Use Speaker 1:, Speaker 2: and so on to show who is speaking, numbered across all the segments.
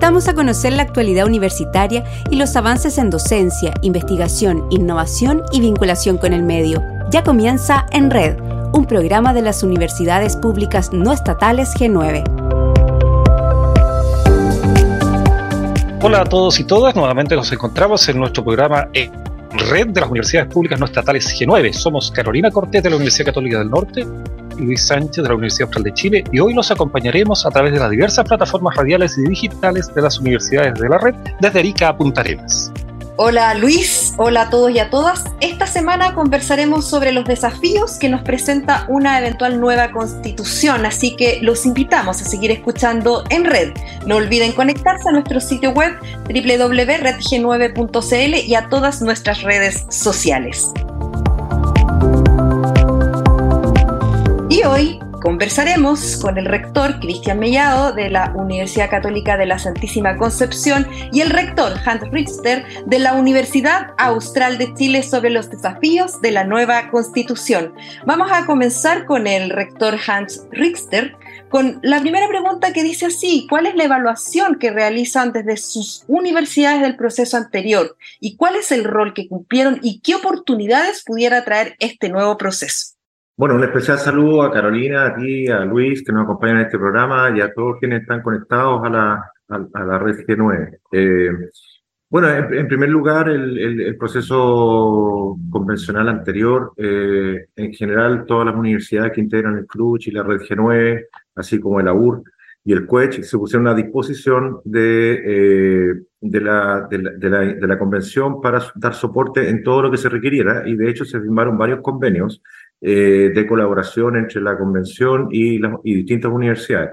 Speaker 1: invitamos a conocer la actualidad universitaria y los avances en docencia, investigación, innovación y vinculación con el medio. Ya comienza En Red, un programa de las universidades públicas no estatales G9.
Speaker 2: Hola a todos y todas, nuevamente nos encontramos en nuestro programa En Red de las Universidades Públicas No Estatales G9. Somos Carolina Cortés de la Universidad Católica del Norte Luis Sánchez de la Universidad Austral de Chile y hoy los acompañaremos a través de las diversas plataformas radiales y digitales de las universidades de la red desde Arica a Punta Arenas.
Speaker 3: Hola Luis, hola a todos y a todas. Esta semana conversaremos sobre los desafíos que nos presenta una eventual nueva constitución, así que los invitamos a seguir escuchando en red. No olviden conectarse a nuestro sitio web www.redg9.cl y a todas nuestras redes sociales. Conversaremos con el rector Cristian Mellado de la Universidad Católica de la Santísima Concepción y el rector Hans Richter de la Universidad Austral de Chile sobre los desafíos de la nueva constitución. Vamos a comenzar con el rector Hans Richter con la primera pregunta que dice así, ¿cuál es la evaluación que realizan desde sus universidades del proceso anterior? ¿Y cuál es el rol que cumplieron y qué oportunidades pudiera traer este nuevo proceso?
Speaker 4: Bueno, un especial saludo a Carolina, a ti, a Luis, que nos acompañan en este programa, y a todos quienes están conectados a la, a, la red G9. Eh, bueno, en, primer lugar, el, proceso convencional anterior, eh, en general, todas las universidades que integran el CLUCH y la red G9, así como el AUR y el CUECH, se pusieron a disposición de, eh, de, la, de, la, de, la, convención para dar soporte en todo lo que se requiriera, y de hecho se firmaron varios convenios eh, de colaboración entre la convención y, las y distintas universidades.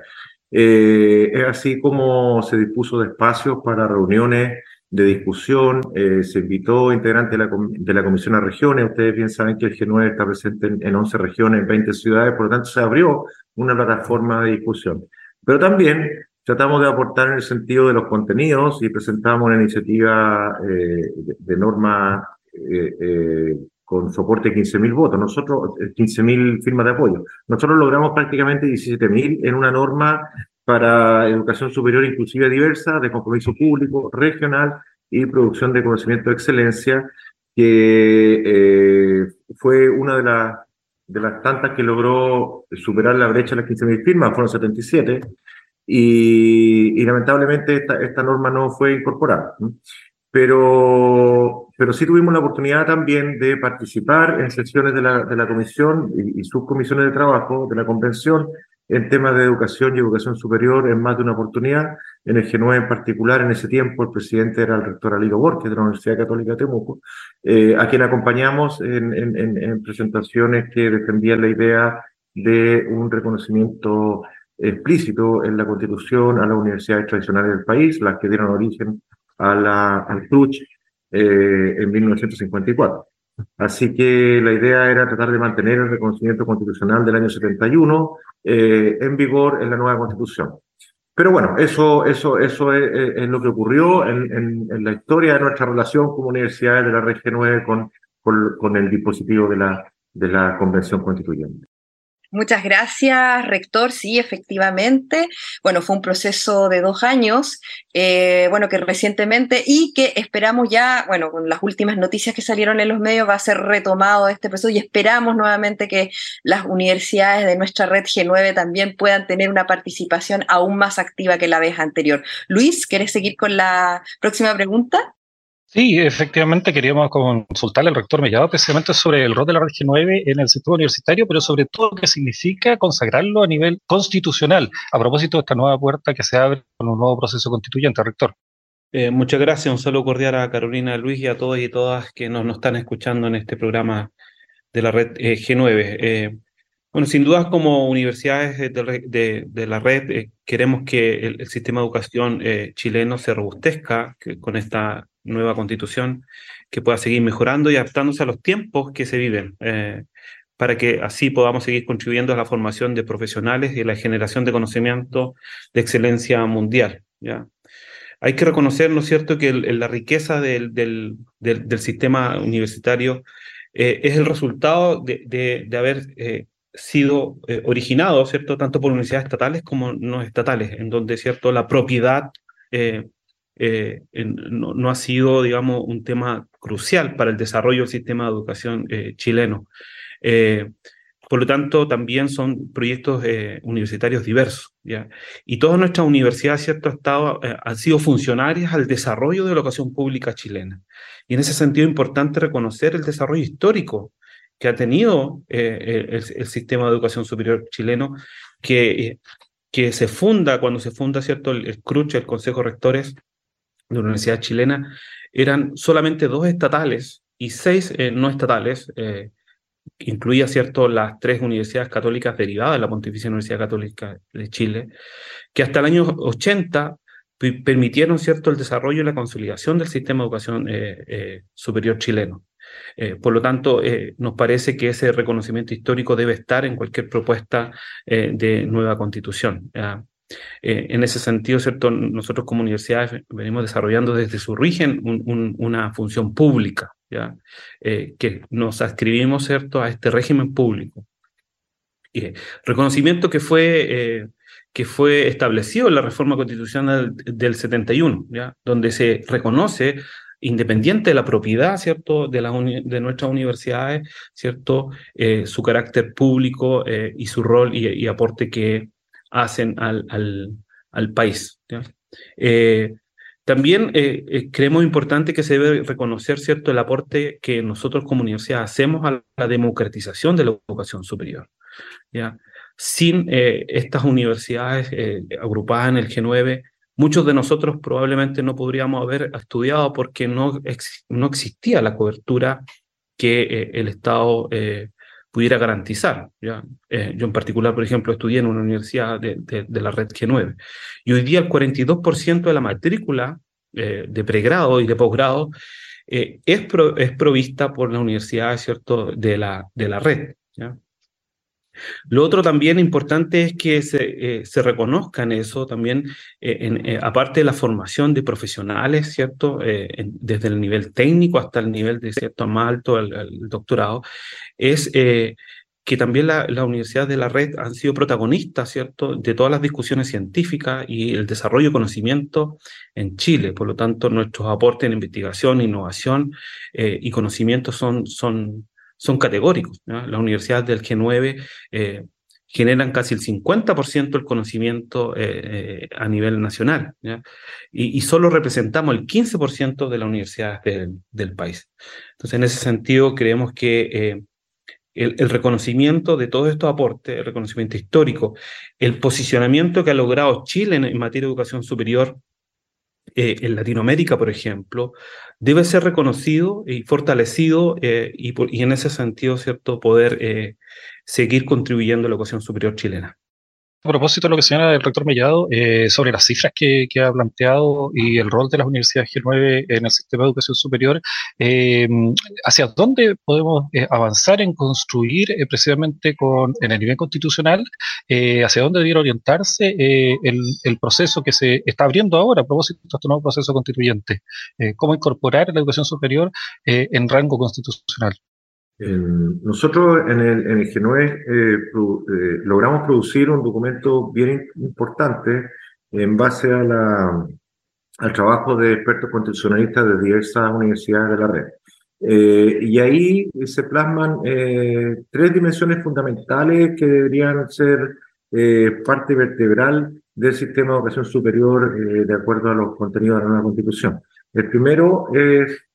Speaker 4: Eh, es así como se dispuso de espacios para reuniones de discusión, eh, se invitó integrantes de la, de la Comisión a Regiones, ustedes bien saben que el G9 está presente en, en 11 regiones, en 20 ciudades, por lo tanto se abrió una plataforma de discusión. Pero también tratamos de aportar en el sentido de los contenidos y presentamos una iniciativa eh, de, norma eh, eh, con soporte de 15.000 votos, nosotros 15.000 eh, firmas de apoyo. Nosotros logramos prácticamente 17.000 en una norma para educación superior inclusiva diversa, de compromiso público, regional y producción de conocimiento de excelencia, que eh, fue una de, las de las tantas que logró superar la brecha de las 15.000 firmas, fueron 77, y, y lamentablemente esta, esta norma no fue incorporada pero, pero sí tuvimos la oportunidad también de participar en sesiones de la, de la comisión y, y subcomisiones de trabajo de la convención en temas de educación y educación superior en más de una oportunidad. En el G9 en particular, en ese tiempo, el presidente era el rector Alido Borges de la Universidad Católica de Temuco, eh, a quien acompañamos en, en, en, presentaciones que defendían la idea de un reconocimiento explícito en la Constitución a las universidades tradicionales del país, las que dieron origen a la, al CRUCH eh, en 1954. Así que la idea era tratar de mantener el reconocimiento constitucional del año 71 eh, en vigor en la nueva constitución. Pero bueno, eso, eso, eso es, es lo que ocurrió en, en, en, la historia de nuestra relación como universidades de la Red G9 con, con, con el dispositivo de la, de la Convención Constituyente.
Speaker 3: Muchas gracias, rector. Sí, efectivamente. Bueno, fue un proceso de dos años, eh, bueno, que recientemente y que esperamos ya, bueno, con las últimas noticias que salieron en los medios va a ser retomado este proceso y esperamos nuevamente que las universidades de nuestra red G9 también puedan tener una participación aún más activa que la vez anterior. Luis, ¿quieres seguir con la próxima pregunta?
Speaker 2: Sí, efectivamente queríamos consultarle al rector Mellado precisamente sobre el rol de la Red G9 en el sistema universitario, pero sobre todo qué significa consagrarlo a nivel constitucional, a propósito de esta nueva puerta que se abre con un nuevo proceso constituyente, rector.
Speaker 5: Eh, muchas gracias, un saludo cordial a Carolina Luis y a todos y todas que nos, están escuchando en este programa de la red eh, G9. Eh, bueno, sin duda como universidades de, la red queremos que el, sistema de educación chileno se robustezca con esta nueva constitución que pueda seguir mejorando y adaptándose a los tiempos que se viven, eh, para que así podamos seguir contribuyendo a la formación de profesionales y a la generación de conocimiento de excelencia mundial. ¿ya? Hay que reconocer, ¿no es cierto?, que el, la riqueza del, del, del, del sistema universitario eh, es el resultado de, de, de haber eh, sido eh, originado, ¿cierto?, tanto por universidades estatales como no estatales, en donde, ¿cierto?, la propiedad no, ha sido, digamos, un tema crucial para el desarrollo del sistema de educación chileno. Por lo tanto, también son proyectos eh, universitarios diversos. Y todas nuestras universidades, ¿cierto?, estado, eh, han sido funcionarias al desarrollo de la educación pública chilena. Y en ese sentido es importante reconocer el desarrollo histórico que ha tenido eh, el, sistema de educación superior chileno, que, que se funda, cuando se funda, ¿cierto?, el, el el Consejo de Rectores de la Universidad Chilena, eran solamente dos estatales y seis no estatales, incluía cierto las tres universidades católicas derivadas de la Pontificia Universidad Católica de Chile, que hasta el año 80 permitieron cierto el desarrollo y la consolidación del sistema de educación eh, eh, superior chileno. Eh, por lo tanto, nos parece que ese reconocimiento histórico debe estar en cualquier propuesta de nueva constitución. En ese sentido, ¿cierto? nosotros como universidades venimos desarrollando desde su origen una función pública, ¿ya? Eh, que nos adscribimos ¿cierto? a este régimen público. y reconocimiento que fue, eh, que fue establecido en la reforma constitucional del, 71, ¿ya? donde se reconoce independiente de la propiedad, ¿cierto?, de, la de nuestras universidades, ¿cierto?, eh, su carácter público y su rol y, aporte que hacen al, al, al país. ¿ya? También eh, eh, creemos importante que se debe reconocer cierto el aporte que nosotros como universidad hacemos a la democratización de la educación superior. ¿ya? Sin eh, estas universidades agrupadas en el G9, muchos de nosotros probablemente no podríamos haber estudiado porque no, no existía la cobertura que el Estado pudiera garantizar. ¿ya? yo en particular, por ejemplo, estudié en una universidad de, de, la red G9 y hoy día el 42% de la matrícula eh, de pregrado y de posgrado eh, es, es provista por la universidad ¿cierto? De, la, de la red. Lo otro también importante es que se, eh, se reconozcan eso también, en, aparte de la formación de profesionales, ¿cierto? desde el nivel técnico hasta el nivel de cierto más alto, el, doctorado, es que también la, la universidades de la red han sido protagonistas, ¿cierto?, de todas las discusiones científicas y el desarrollo de conocimiento en Chile. Por lo tanto, nuestros aportes en investigación, innovación eh, y conocimiento son, son, son categóricos. Las universidades del G9 eh, generan casi el 50% del conocimiento eh, a nivel nacional Y, solo representamos el 15% de las universidades del, país. Entonces, en ese sentido, creemos que el, reconocimiento de todos estos aportes, el reconocimiento histórico, el posicionamiento que ha logrado Chile en, materia de educación superior eh, en Latinoamérica, por ejemplo, debe ser reconocido y fortalecido eh, y, y, en ese sentido, ¿cierto?, poder eh, seguir contribuyendo a la educación superior chilena.
Speaker 2: A propósito de lo que señala el rector Mellado eh, sobre las cifras que, ha planteado y el rol de las universidades G9 en el sistema de educación superior, eh, ¿hacia dónde podemos eh, avanzar en construir precisamente con, en el nivel constitucional? ¿Hacia dónde debiera orientarse el, proceso que se está abriendo ahora a propósito de este nuevo proceso constituyente? ¿Cómo incorporar la educación superior en rango constitucional?
Speaker 4: Nosotros en el, en el G9 eh, eh, logramos producir un documento bien importante en base a la, al trabajo de expertos constitucionalistas de diversas universidades de la red. Eh, y ahí se plasman tres dimensiones fundamentales que deberían ser parte vertebral del sistema de educación superior de acuerdo a los contenidos de la nueva constitución. El primero es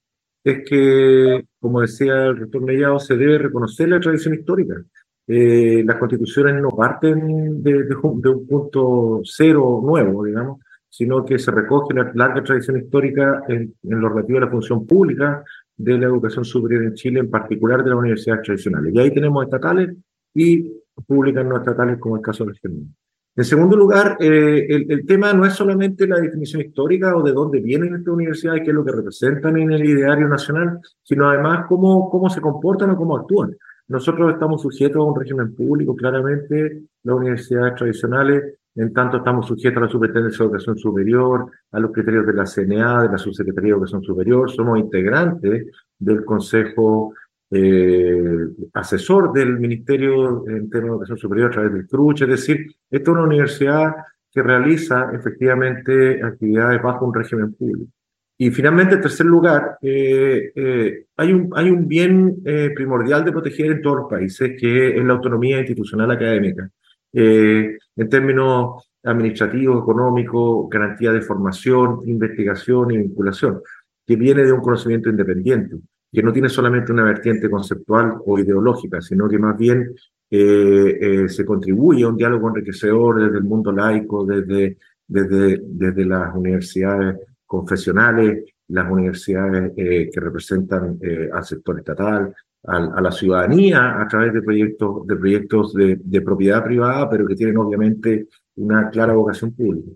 Speaker 4: es que, como decía el rector Mellado, se debe reconocer la tradición histórica. Eh, las constituciones no parten de, un, punto cero nuevo, digamos, sino que se recoge la larga tradición histórica en, lo relativo a la función pública de la educación superior en Chile, en particular de las universidades tradicionales. Y ahí tenemos estatales y públicas no estatales, como el caso de Germán. En segundo lugar, eh, el, tema no es solamente la definición histórica o de dónde vienen estas universidades, qué es lo que representan en el ideario nacional, sino además cómo, cómo se comportan o cómo actúan. Nosotros estamos sujetos a un régimen público, claramente, las universidades tradicionales, en tanto estamos sujetos a la Superintendencia de Educación Superior, a los criterios de la CNA, de la Subsecretaría de Educación Superior, somos integrantes del Consejo eh, asesor del Ministerio en de educación superior a través del CRUCH, es decir, esta es una universidad que realiza efectivamente actividades bajo un régimen público. Y finalmente, en tercer lugar, eh, eh, hay, un, hay un bien primordial de proteger en todos los países, que es la autonomía institucional académica. en términos administrativos, económicos, garantía de formación, investigación y vinculación, que viene de un conocimiento independiente, que no tiene solamente una vertiente conceptual o ideológica, sino que más bien se contribuye a un diálogo enriquecedor desde el mundo laico, desde, desde, desde las universidades confesionales, las universidades eh, que representan eh, al sector estatal, a, la ciudadanía a través de proyectos de, proyectos de, propiedad privada, pero que tienen obviamente una clara vocación pública.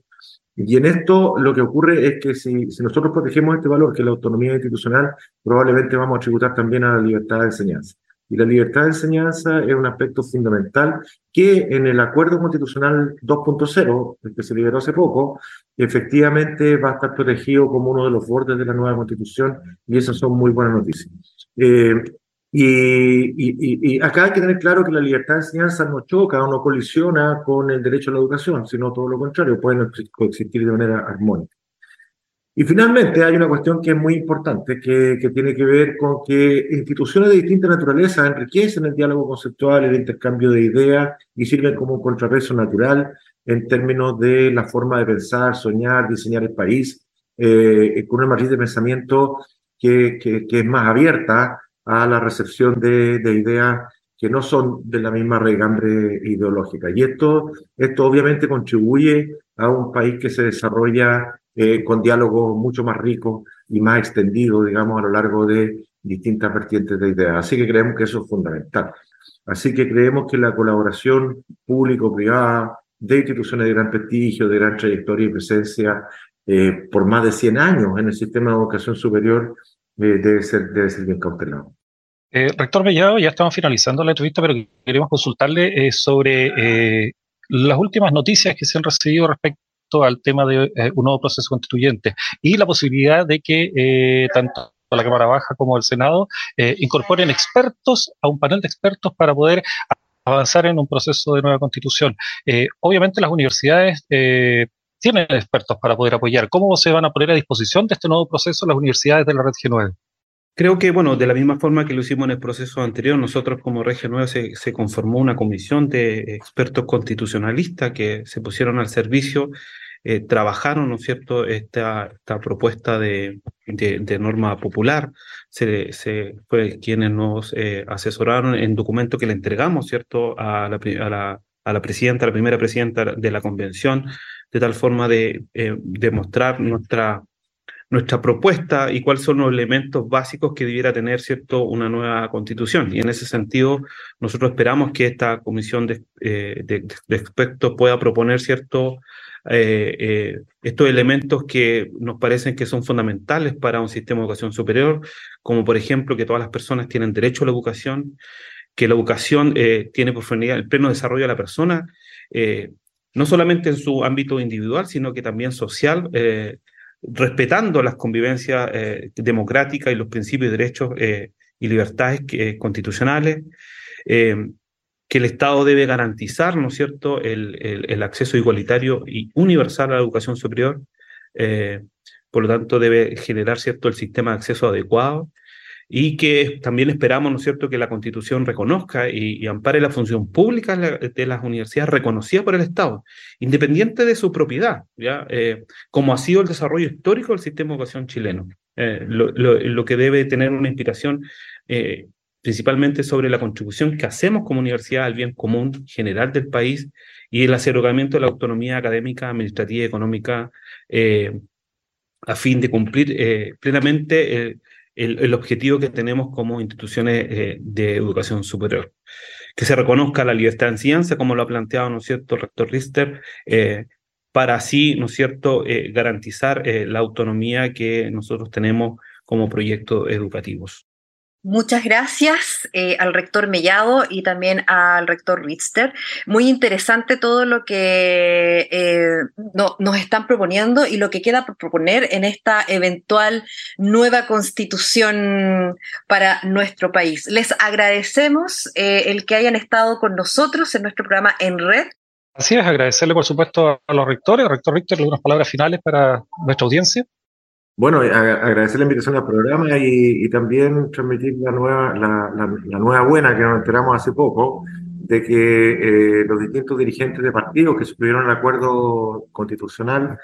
Speaker 4: Y en esto lo que ocurre es que si, si nosotros protegemos este valor, que es la autonomía institucional, probablemente vamos a tributar también a la libertad de enseñanza. Y la libertad de enseñanza es un aspecto fundamental que en el Acuerdo Constitucional 2.0, el que se liberó hace poco, efectivamente va a estar protegido como uno de los bordes de la nueva Constitución y esas son muy buenas noticias. Eh, y, y, acá hay que tener claro que la libertad de enseñanza no choca o no colisiona con el derecho a la educación, sino todo lo contrario, pueden coexistir de manera armónica. Y finalmente hay una cuestión que es muy importante, que, que, tiene que ver con que instituciones de distinta naturaleza enriquecen el diálogo conceptual, el intercambio de ideas y sirven como un contrapeso natural en términos de la forma de pensar, soñar, diseñar el país, eh, con una matriz de pensamiento que, que, que, es más abierta a la recepción de, de ideas que no son de la misma regambre ideológica. Y esto, esto obviamente contribuye a un país que se desarrolla eh, con diálogos mucho más ricos y más extendidos, digamos, a lo largo de distintas vertientes de ideas. Así que creemos que eso es fundamental. Así que creemos que la colaboración público-privada de instituciones de gran prestigio, de gran trayectoria y presencia eh, por más de 100 años en el sistema de educación superior debe, ser, debe ser bien cautelado.
Speaker 2: rector Mellado, ya estamos finalizando la entrevista, pero queremos consultarle sobre las últimas noticias que se han recibido respecto al tema de eh, un nuevo proceso constituyente y la posibilidad de que eh, tanto la Cámara Baja como el Senado eh, incorporen expertos a un panel de expertos para poder avanzar en un proceso de nueva constitución. obviamente las universidades tienen expertos para poder apoyar. ¿Cómo se van a poner a disposición de este nuevo proceso las universidades de la red G9?
Speaker 5: Creo que, bueno, de la misma forma que lo hicimos en el proceso anterior, nosotros como Región Nueva se, se, conformó una comisión de expertos constitucionalistas que se pusieron al servicio, eh, trabajaron, ¿no es cierto?, esta, esta propuesta de, de, norma popular. Se, se, fue quienes nos eh, asesoraron en documento que le entregamos, ¿cierto?, a la, a la, a la presidenta, a la primera presidenta de la convención, de tal forma de eh, demostrar nuestra nuestra propuesta y cuáles son los elementos básicos que debiera tener cierto una nueva constitución. Y en ese sentido, nosotros esperamos que esta comisión de, eh, expertos pueda proponer cierto eh, eh, estos elementos que nos parecen que son fundamentales para un sistema de educación superior, como por ejemplo que todas las personas tienen derecho a la educación, que la educación tiene por finalidad el pleno desarrollo de la persona, no solamente en su ámbito individual, sino que también social respetando las convivencias eh, democráticas y los principios de derechos eh, y libertades eh, constitucionales, que el Estado debe garantizar, ¿no es cierto?, el, el, acceso igualitario y universal a la educación superior, por lo tanto debe generar, ¿cierto?, el sistema de acceso adecuado y que también esperamos, ¿no es cierto?, que la Constitución reconozca y, ampare la función pública de las universidades reconocida por el Estado, independiente de su propiedad, ¿ya? Eh, como ha sido el desarrollo histórico del sistema de educación chileno, eh, lo, que debe tener una inspiración eh, principalmente sobre la contribución que hacemos como universidad al bien común general del país y el acercamiento de la autonomía académica, administrativa y económica a fin de cumplir plenamente el, objetivo que tenemos como instituciones eh, de educación superior. Que se reconozca la libertad de enseñanza, como lo ha planteado, ¿no cierto?, el rector Rister, eh, para así, ¿no cierto?, eh, garantizar la autonomía que nosotros tenemos como proyectos educativos.
Speaker 3: Muchas gracias eh, al rector Mellado y también al rector Ritzter. Muy interesante todo lo que eh, nos están proponiendo y lo que queda por proponer en esta eventual nueva constitución para nuestro país. Les agradecemos eh, el que hayan estado con nosotros en nuestro programa en red
Speaker 2: Así es, agradecerle por supuesto a los rectores. Rector Richter, algunas palabras finales para nuestra audiencia.
Speaker 4: Bueno, agradecer la invitación al programa y, también transmitir la nueva, la, nueva buena que nos enteramos hace poco, de que eh, los distintos dirigentes de partidos que suscribieron el acuerdo constitucional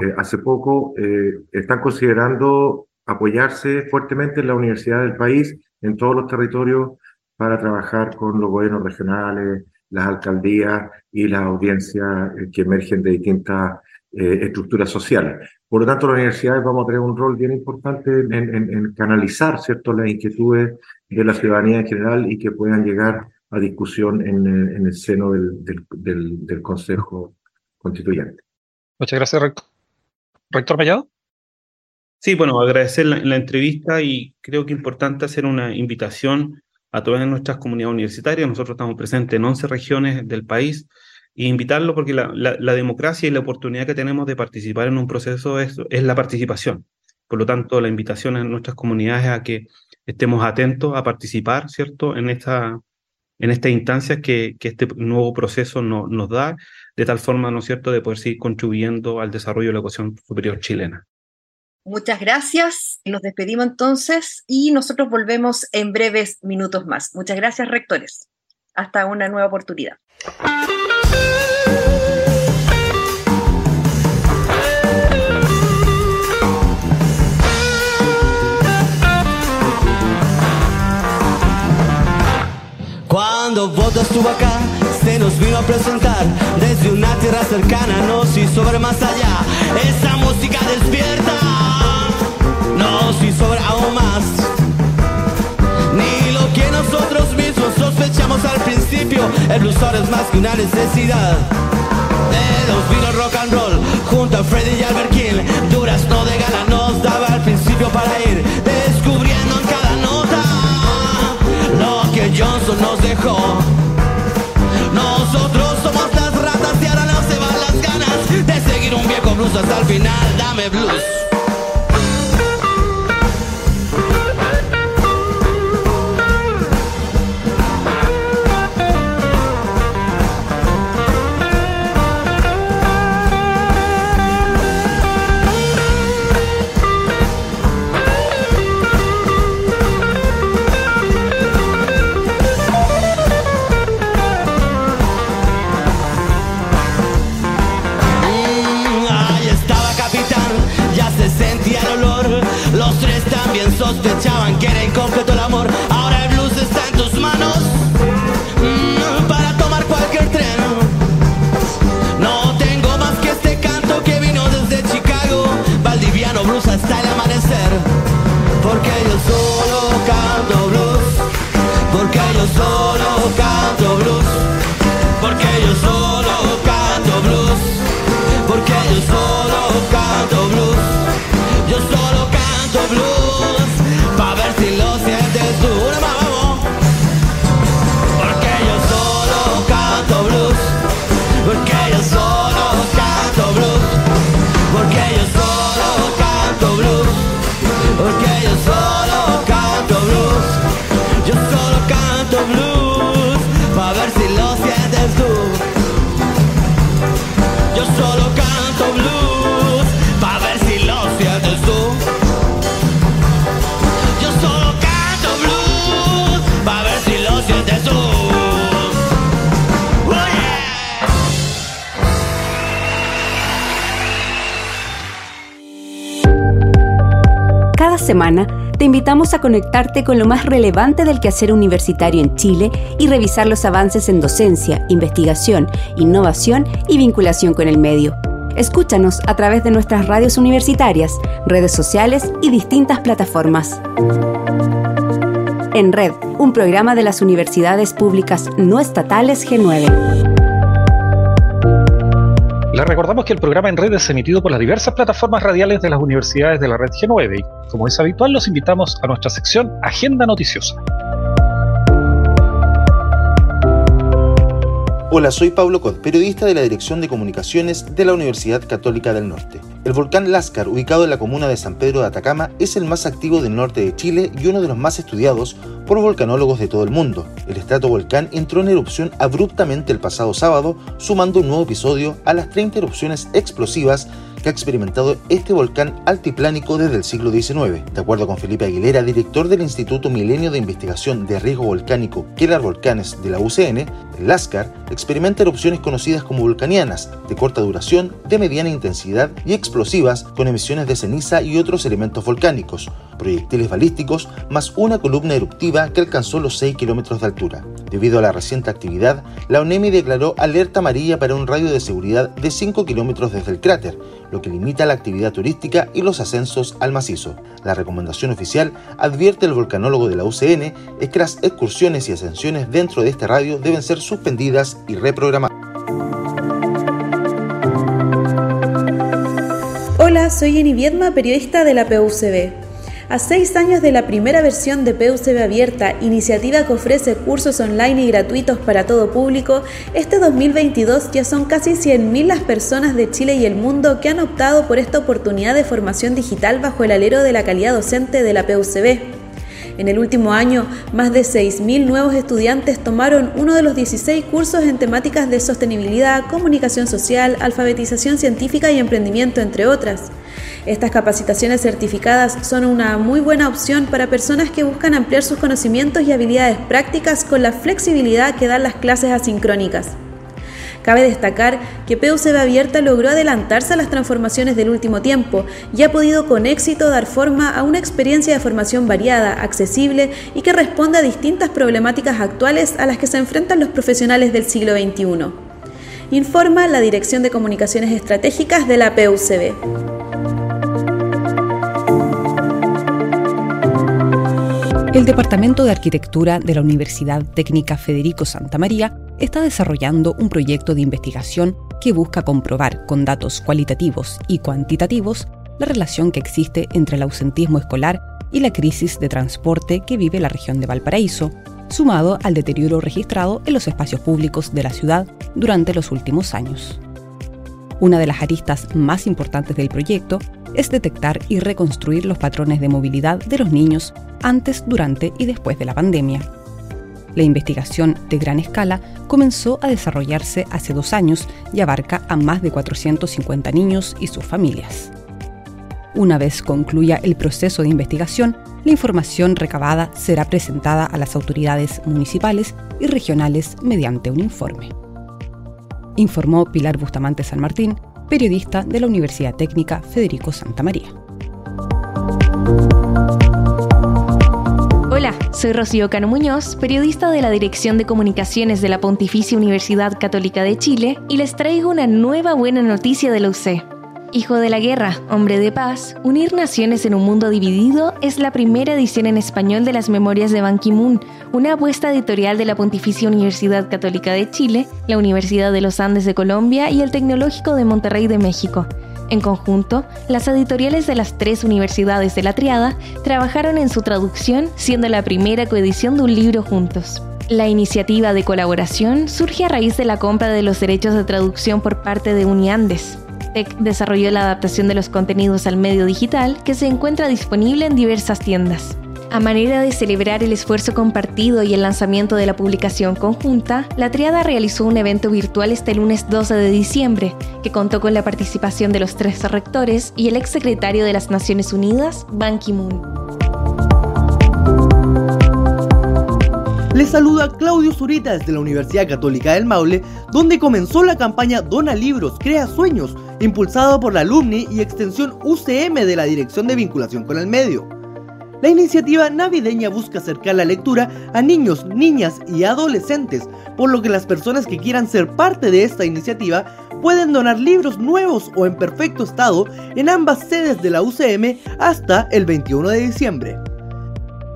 Speaker 4: eh, hace poco eh, están considerando apoyarse fuertemente en la universidad del país, en todos los territorios, para trabajar con los gobiernos regionales, las alcaldías y las audiencias que emergen de distintas estructuras sociales. Por lo tanto, las universidades vamos a tener un rol bien importante en, canalizar ¿cierto? las inquietudes de la ciudadanía en general y que puedan llegar a discusión en, el seno del, del, Consejo Constituyente.
Speaker 2: Muchas gracias, rector. ¿Rector Mellado?
Speaker 5: Sí, bueno, agradecer la, entrevista y creo que es importante hacer una invitación a todas nuestras comunidades universitarias. Nosotros estamos presentes en 11 regiones del país e invitarlo porque la, la, democracia y la oportunidad que tenemos de participar en un proceso es, es la participación. Por lo tanto, la invitación a nuestras comunidades a que estemos atentos a participar, ¿cierto?, en esta, en estas instancias que, que este nuevo proceso no, nos da, de tal forma, ¿no es cierto?, de poder seguir contribuyendo al desarrollo de la educación superior chilena.
Speaker 3: Muchas gracias. Nos despedimos entonces y nosotros volvemos en breves minutos más. Muchas gracias, rectores. Hasta una nueva oportunidad.
Speaker 6: Cuando Bota estuvo acá, se nos vino a presentar desde una tierra cercana, nos hizo ver más allá. Esa música despierta, nos hizo ver aún más. Ni lo que nosotros mismos sospechamos al principio, el blues es más que una necesidad. De los vino rock and roll, junto a Freddy y Albert King, duras no de gala nos daba al principio para ir descubriendo nos dejó. Nosotros somos las ratas y ahora no se van las ganas de seguir un viejo blues hasta el final. Dame blues. Sospechaban que era incompleto
Speaker 1: te invitamos a conectarte con lo más relevante del quehacer universitario en Chile y revisar los avances en docencia, investigación, innovación y vinculación con el medio. Escúchanos a través de nuestras radios universitarias, redes sociales y distintas plataformas. En Red, un programa de las universidades públicas no estatales G9.
Speaker 2: Les recordamos que el programa en red es emitido por las diversas plataformas radiales de las universidades de la red G9 y, como es habitual, los invitamos a nuestra sección Agenda Noticiosa.
Speaker 7: Hola, soy Pablo Cod, periodista de la Dirección de Comunicaciones de la Universidad Católica del Norte. El volcán Lascar, ubicado en la comuna de San Pedro de Atacama, es el más activo del norte de Chile y uno de los más estudiados por volcanólogos de todo el mundo. El volcán entró en erupción abruptamente el pasado sábado, sumando un nuevo episodio a las 30 erupciones explosivas que ha experimentado este volcán altiplánico desde el siglo XIX. De acuerdo con Felipe Aguilera, director del Instituto Milenio de Investigación de Riesgo Volcánico Keller Volcanes de la UCN, el Lascar experimenta erupciones conocidas como vulcanianas, de corta duración, de mediana intensidad y explosivas con emisiones de ceniza y otros elementos volcánicos, proyectiles balísticos, más una columna eruptiva que alcanzó los 6 kilómetros de altura. Debido a la reciente actividad, la ONEMI declaró alerta amarilla para un radio de seguridad de 5 kilómetros desde el cráter, lo que limita la actividad turística y los ascensos al macizo. La recomendación oficial, advierte el volcanólogo de la UCN, es que las excursiones y ascensiones dentro de este radio deben ser suspendidas y reprogramadas.
Speaker 8: Hola, soy Jenny Viedma, periodista de la PUCB. A seis años de la primera versión de PUCB Abierta, iniciativa que ofrece cursos online y gratuitos para todo público, este 2022 ya son casi 100.000 las personas de Chile y el mundo que han optado por esta oportunidad de formación digital bajo el alero de la calidad docente de la PUCB. En el último año, más de 6.000 nuevos estudiantes tomaron uno de los 16 cursos en temáticas de sostenibilidad, comunicación social, alfabetización científica y emprendimiento, entre otras. Estas capacitaciones certificadas son una muy buena opción para personas que buscan ampliar sus conocimientos y habilidades prácticas con la flexibilidad que dan las clases asincrónicas. Cabe destacar que PUCB Abierta logró adelantarse a las transformaciones del último tiempo y ha podido con éxito dar forma a una experiencia de formación variada, accesible y que responde a distintas problemáticas actuales a las que se enfrentan los profesionales del siglo XXI. Informa la Dirección de Comunicaciones Estratégicas de la PUCB.
Speaker 1: El Departamento de Arquitectura de la Universidad Técnica Federico Santa María está desarrollando un proyecto de investigación que busca comprobar con datos cualitativos y cuantitativos la relación que existe entre el ausentismo escolar y la crisis de transporte que vive la región de Valparaíso, sumado al deterioro registrado en los espacios públicos de la ciudad durante los últimos años. Una de las aristas más importantes del proyecto es detectar y reconstruir los patrones de movilidad de los niños antes, durante y después de la pandemia. La investigación de gran escala comenzó a desarrollarse hace dos años y abarca a más de 450 niños y sus familias. Una vez concluya el proceso de investigación, la información recabada será presentada a las autoridades municipales y regionales mediante un informe informó Pilar Bustamante San Martín, periodista de la Universidad Técnica Federico Santa María.
Speaker 9: Hola, soy Rocío Cano Muñoz, periodista de la Dirección de Comunicaciones de la Pontificia Universidad Católica de Chile, y les traigo una nueva buena noticia de la UC. Hijo de la guerra, hombre de paz, Unir Naciones en un Mundo Dividido es la primera edición en español de las Memorias de Ban Ki-moon, una apuesta editorial de la Pontificia Universidad Católica de Chile, la Universidad de los Andes de Colombia y el Tecnológico de Monterrey de México. En conjunto, las editoriales de las tres universidades de la Triada trabajaron en su traducción, siendo la primera coedición de un libro juntos. La iniciativa de colaboración surge a raíz de la compra de los derechos de traducción por parte de Uniandes, desarrolló la adaptación de los contenidos al medio digital que se encuentra disponible en diversas tiendas. A manera de celebrar el esfuerzo compartido y el lanzamiento de la publicación conjunta, la Triada realizó un evento virtual este lunes 12 de diciembre, que contó con la participación de los tres rectores y el exsecretario de las Naciones Unidas, Ban Ki-moon.
Speaker 10: Les saluda Claudio Zurita desde la Universidad Católica del Maule, donde comenzó la campaña Dona Libros, Crea Sueños, impulsado por la Alumni y Extensión UCM de la Dirección de Vinculación con el Medio. La iniciativa navideña busca acercar la lectura a niños, niñas y adolescentes, por lo que las personas que quieran ser parte de esta iniciativa pueden donar libros nuevos o en perfecto estado en ambas sedes de la UCM hasta el 21 de diciembre.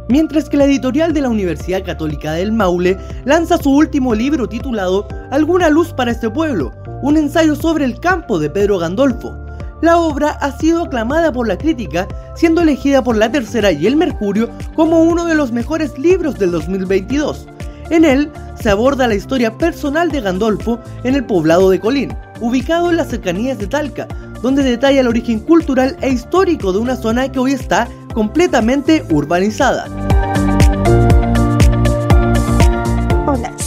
Speaker 10: Mientras que la editorial de la Universidad Católica del Maule lanza su último libro titulado Alguna luz para este pueblo, un ensayo sobre el campo de Pedro Gandolfo. La obra ha sido aclamada por la crítica, siendo elegida por La Tercera y El Mercurio como uno de los mejores libros del 2022. En él se aborda la historia personal de Gandolfo en el poblado de Colín, ubicado en las cercanías de Talca, donde detalla el origen cultural e histórico de una zona que hoy está completamente urbanizada.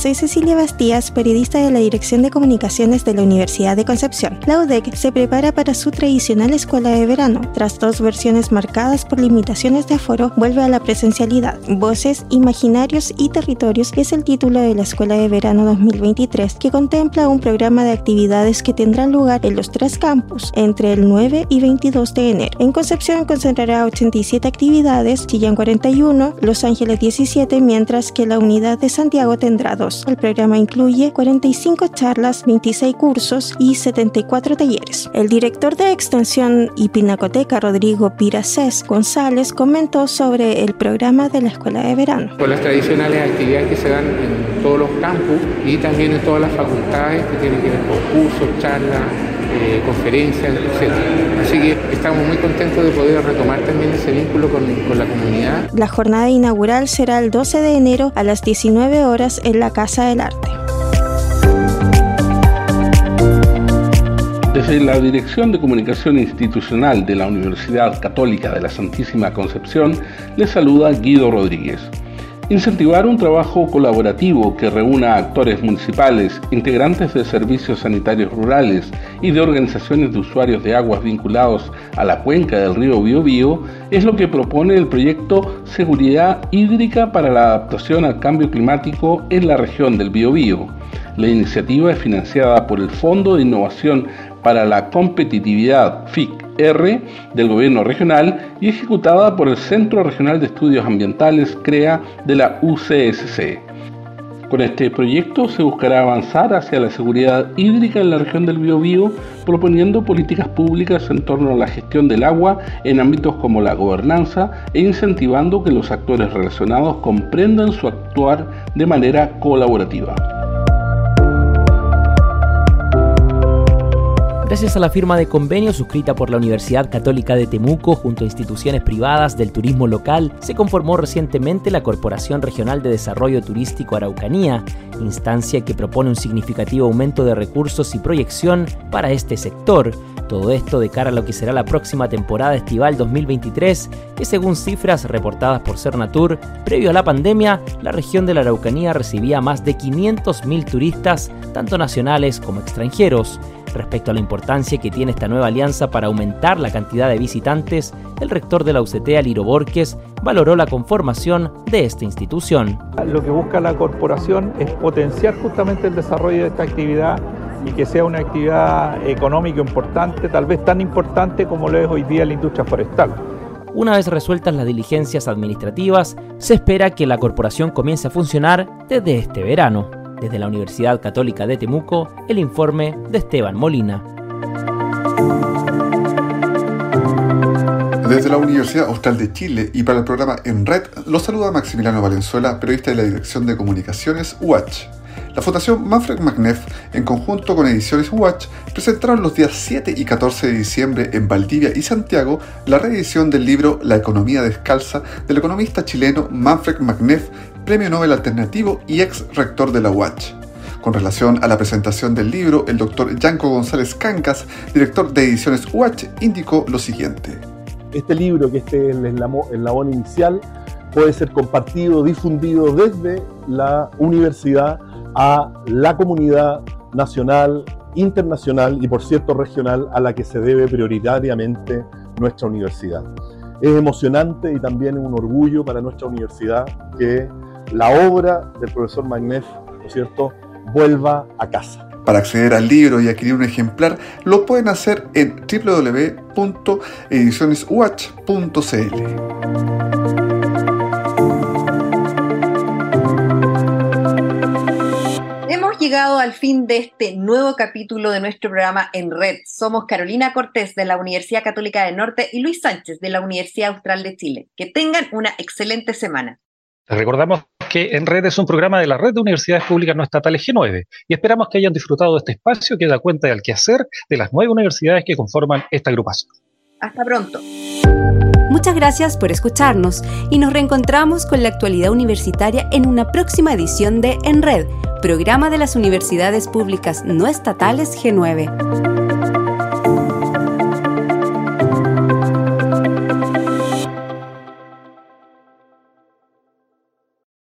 Speaker 11: Soy Cecilia Bastías, periodista de la Dirección de Comunicaciones de la Universidad de Concepción. La UDEC se prepara para su tradicional escuela de verano. Tras dos versiones marcadas por limitaciones de aforo, vuelve a la presencialidad. Voces, Imaginarios y Territorios es el título de la Escuela de Verano 2023, que contempla un programa de actividades que tendrán lugar en los tres campus entre el 9 y 22 de enero. En Concepción concentrará 87 actividades, Chillán 41, Los Ángeles 17, mientras que la unidad de Santiago tendrá dos. El programa incluye 45 charlas, 26 cursos y 74 talleres. El director de Extensión y Pinacoteca, Rodrigo Piracés González, comentó sobre el programa de la Escuela de Verano.
Speaker 12: Con las tradicionales actividades que se dan en todos los campus y también en todas las facultades que tienen que ver con cursos, charlas, eh, conferencias, etc. Así que estamos muy contentos de poder retomar también ese vínculo con, con, la comunidad.
Speaker 11: La jornada inaugural será el 12 de enero a las 19 horas en la Casa del Arte.
Speaker 13: Desde la Dirección de Comunicación Institucional de la Universidad Católica de la Santísima Concepción, les saluda Guido Rodríguez. Incentivar un trabajo colaborativo que reúna a actores municipales, integrantes de servicios sanitarios rurales y de organizaciones de usuarios de aguas vinculados a la cuenca del río Biobío es lo que propone el proyecto Seguridad Hídrica para la Adaptación al Cambio Climático en la región del Biobío. La iniciativa es financiada por el Fondo de Innovación para la Competitividad FIC-R del Gobierno Regional y ejecutada por el Centro Regional de Estudios Ambientales CREA de la UCSC. Con este proyecto se buscará avanzar hacia la seguridad hídrica en la región del Biobío, proponiendo políticas públicas en torno a la gestión del agua en ámbitos como la gobernanza e incentivando que los actores relacionados comprendan su actuar de manera colaborativa.
Speaker 14: Gracias a la firma de convenio suscrita por la Universidad Católica de Temuco junto a instituciones privadas del turismo local, se conformó recientemente la Corporación Regional de Desarrollo Turístico Araucanía, instancia que propone un significativo aumento de recursos y proyección para este sector. Todo esto de cara a lo que será la próxima temporada estival 2023, que según cifras reportadas por Cernatur, previo a la pandemia, la región de la Araucanía recibía más de 500.000 turistas, tanto nacionales como extranjeros. Respecto a la importancia que tiene esta nueva alianza para aumentar la cantidad de visitantes, el rector de la UCT, Aliro Borges, valoró la conformación de esta institución.
Speaker 15: Lo que busca la corporación es potenciar justamente el desarrollo de esta actividad y que sea una actividad económica importante, tal vez tan importante como lo es hoy día la industria forestal.
Speaker 14: Una vez resueltas las diligencias administrativas, se espera que la corporación comience a funcionar desde este verano. Desde la Universidad Católica de Temuco, el informe de Esteban Molina.
Speaker 16: Desde la Universidad Austral de Chile y para el programa En Red, los saluda Maximiliano Valenzuela, periodista de la Dirección de Comunicaciones UACH. La Fundación Manfred Magneff, en conjunto con Ediciones Watch, presentaron los días 7 y 14 de diciembre en Valdivia y Santiago la reedición del libro La economía descalza del economista chileno Manfred Magneff, premio Nobel alternativo y ex rector de la Watch. Con relación a la presentación del libro, el doctor Yanko González Cancas, director de Ediciones Watch, indicó lo siguiente.
Speaker 17: Este libro, que este es el eslabón inicial, puede ser compartido, difundido desde la universidad a la comunidad nacional, internacional y por cierto regional a la que se debe prioritariamente nuestra universidad. Es emocionante y también un orgullo para nuestra universidad que la obra del profesor Magnef, ¿no es cierto?, vuelva a casa.
Speaker 16: Para acceder al libro y adquirir un ejemplar, lo pueden hacer en www.edicioneswatch.cl.
Speaker 3: llegado al fin de este nuevo capítulo de nuestro programa En Red. Somos Carolina Cortés de la Universidad Católica del Norte y Luis Sánchez de la Universidad Austral de Chile. Que tengan una excelente semana.
Speaker 2: Les recordamos que En Red es un programa de la Red de Universidades Públicas No Estatales G9 y esperamos que hayan disfrutado de este espacio que da cuenta del quehacer de las nueve universidades que conforman esta agrupación.
Speaker 3: Hasta pronto.
Speaker 1: Muchas gracias por escucharnos y nos reencontramos con la actualidad universitaria en una próxima edición de En Red, programa de las universidades públicas no estatales G9.